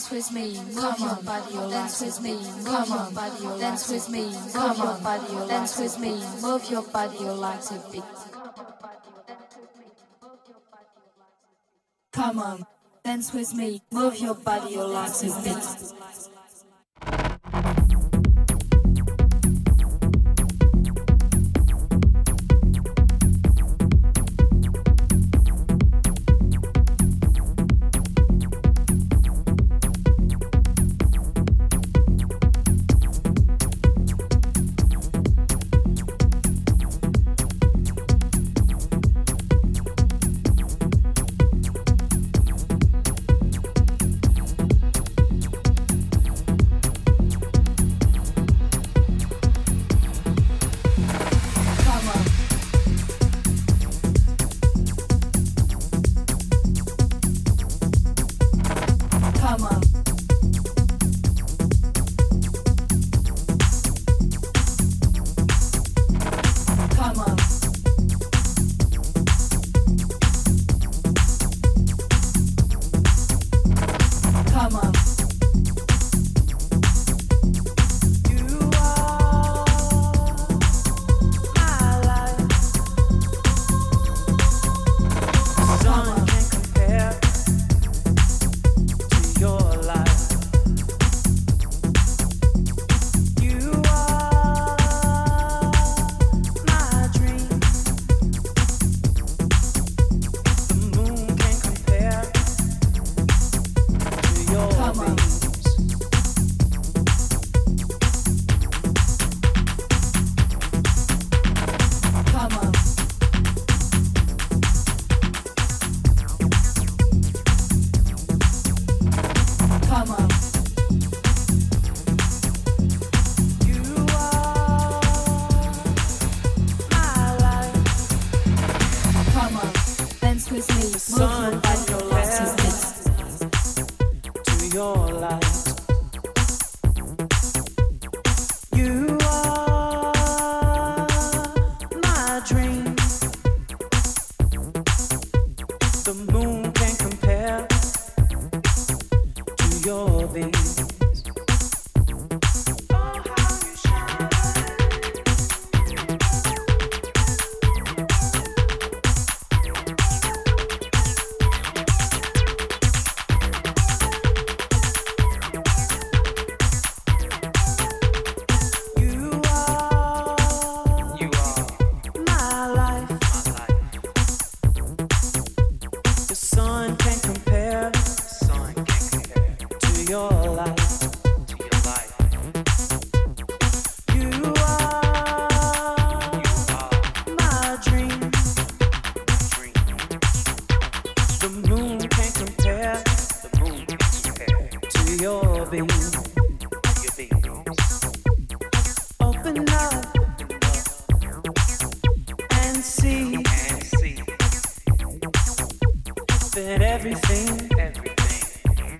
dance with me, come on, body, dance with me, come on, body, dance with me, come on, body, dance with me, move your body, you like to beat. Come on, dance with me, move your body, you like to beat.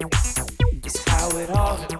It's how it all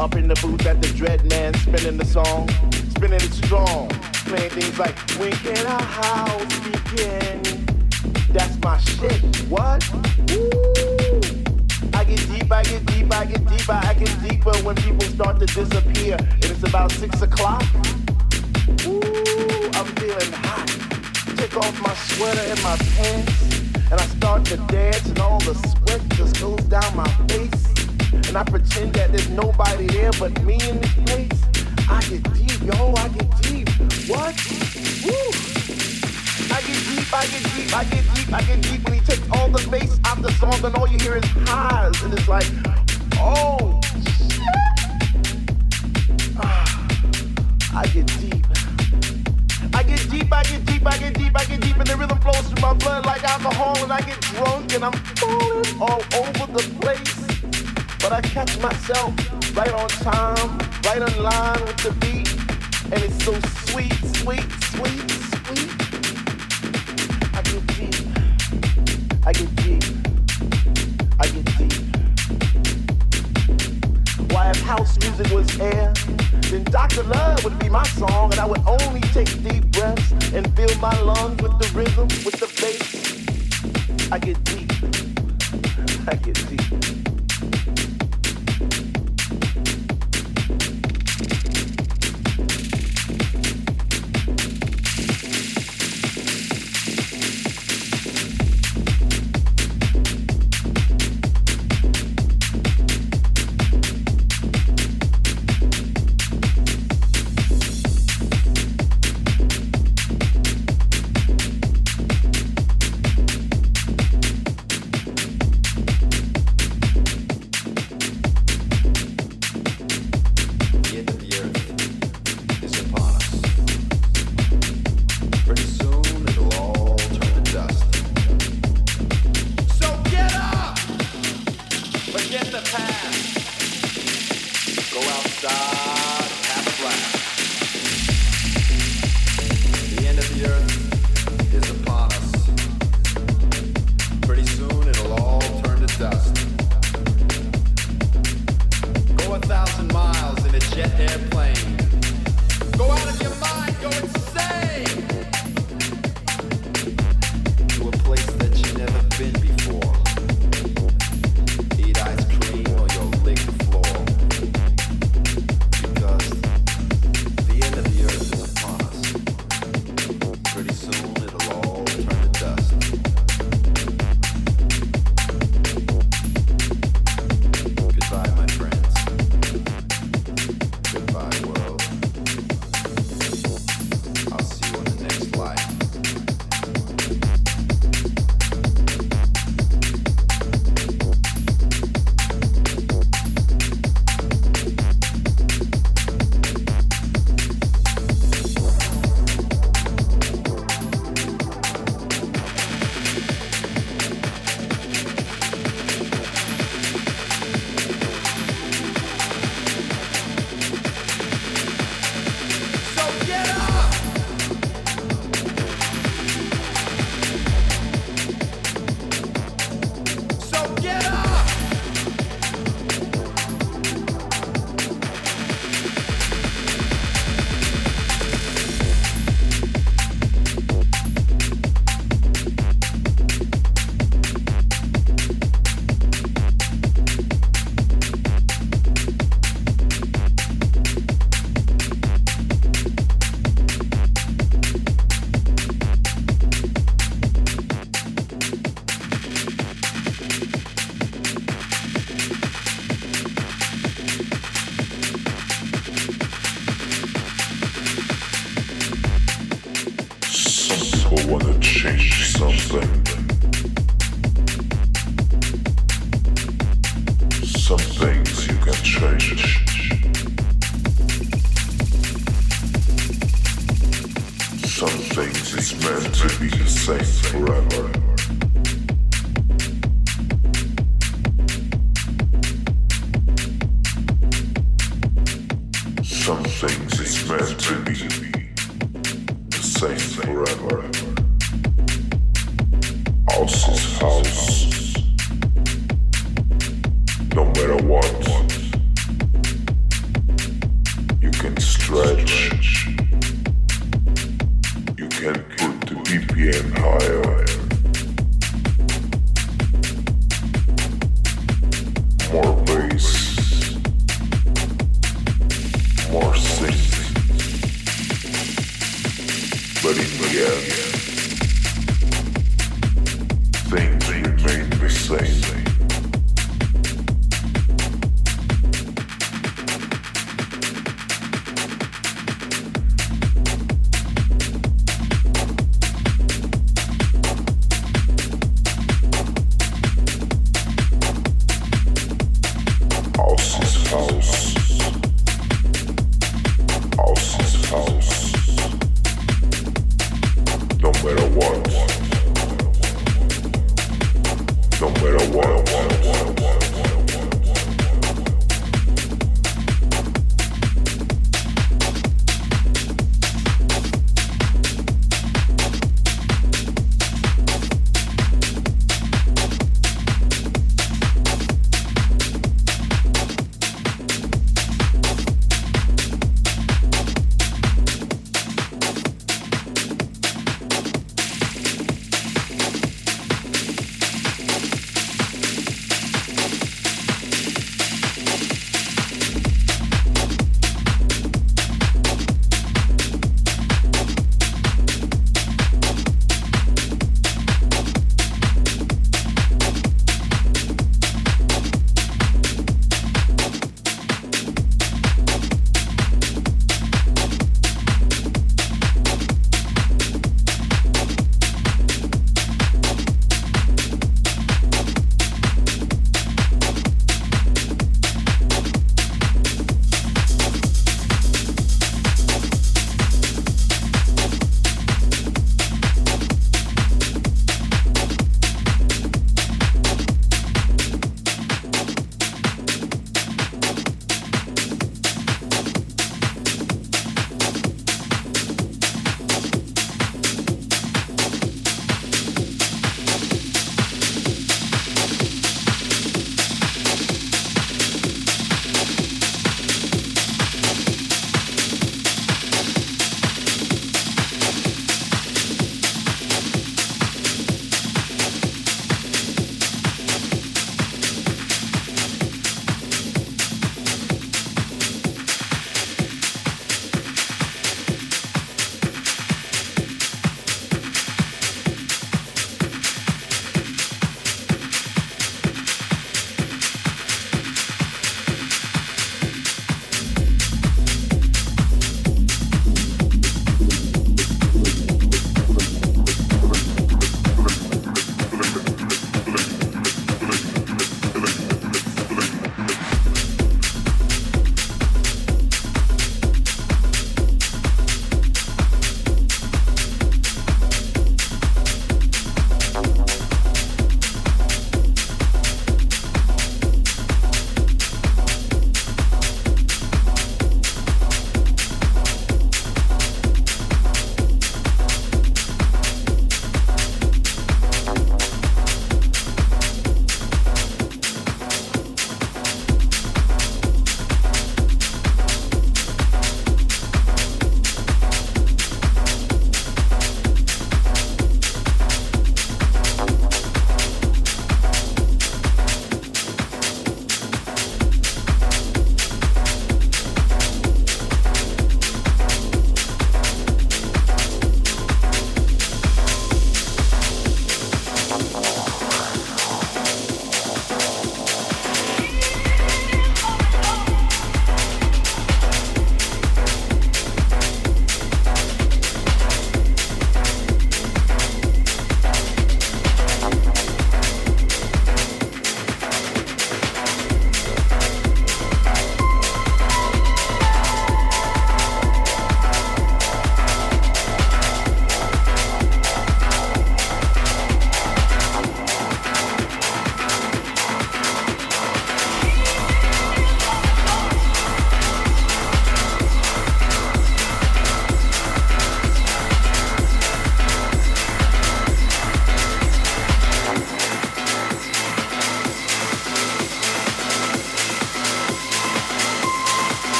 Up in the booth at the dread man spinning the song, spinning it strong, playing things like When can our house begin? That's my shit. What? Woo! I get deep, I get deep, I get deep, I get deeper when people start to disappear, and it's about six o'clock. Ooh, I'm feeling hot. Take off my sweater and my pants, and I start to dance, and all the sweat just goes down my face. And I pretend that there's nobody there but me in this place. I get deep, yo, I get deep. What? Woo! I get deep, I get deep, I get deep, I get deep when he takes all the bass out the song and all you hear is highs. And it's like, oh, shit. Ah, I get deep. I get deep, I get deep, I get deep, I get deep, and the rhythm flows through my blood like alcohol, and I get drunk and I'm falling all over the place. But I catch myself right on time, right on line with the beat, and it's so sweet, sweet, sweet, sweet. I get deep, I get deep, I get deep. Why if house music was air, then Dr. Love would be my song, and I would only take deep breaths and fill my lungs with the rhythm, with the bass. I get deep, I get deep.